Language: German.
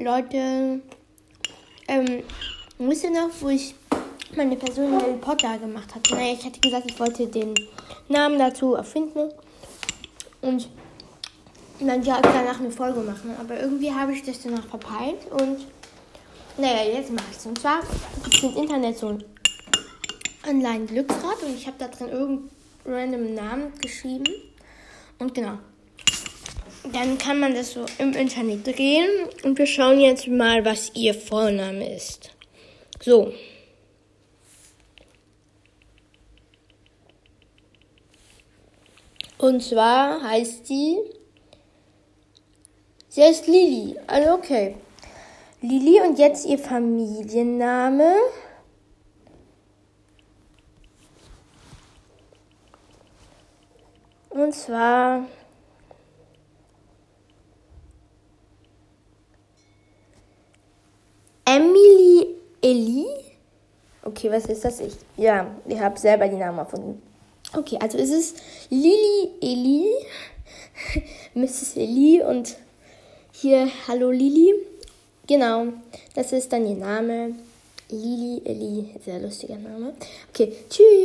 Leute, ähm, wisst ihr noch, wo ich meine Person Harry Potter gemacht habe? Naja, ich hatte gesagt, ich wollte den Namen dazu erfinden und dann ja danach eine Folge machen. Aber irgendwie habe ich das danach verpeilt und naja, jetzt mache ich es. Und zwar gibt es im Internet so ein Online-Glücksrad und ich habe da drin irgendeinen random Namen geschrieben. Und genau. Dann kann man das so im Internet drehen und wir schauen jetzt mal, was ihr Vorname ist. So. Und zwar heißt sie, sie heißt Lili. Also okay. Lili und jetzt ihr Familienname. Und zwar Emily Eli. Okay, was ist das? Ich, ja, ich habe selber die Namen erfunden. Okay, also es ist Lili Eli, Mrs. Eli und hier Hallo Lili. Genau, das ist dann ihr Name. Lili Eli, sehr lustiger Name. Okay, tschüss.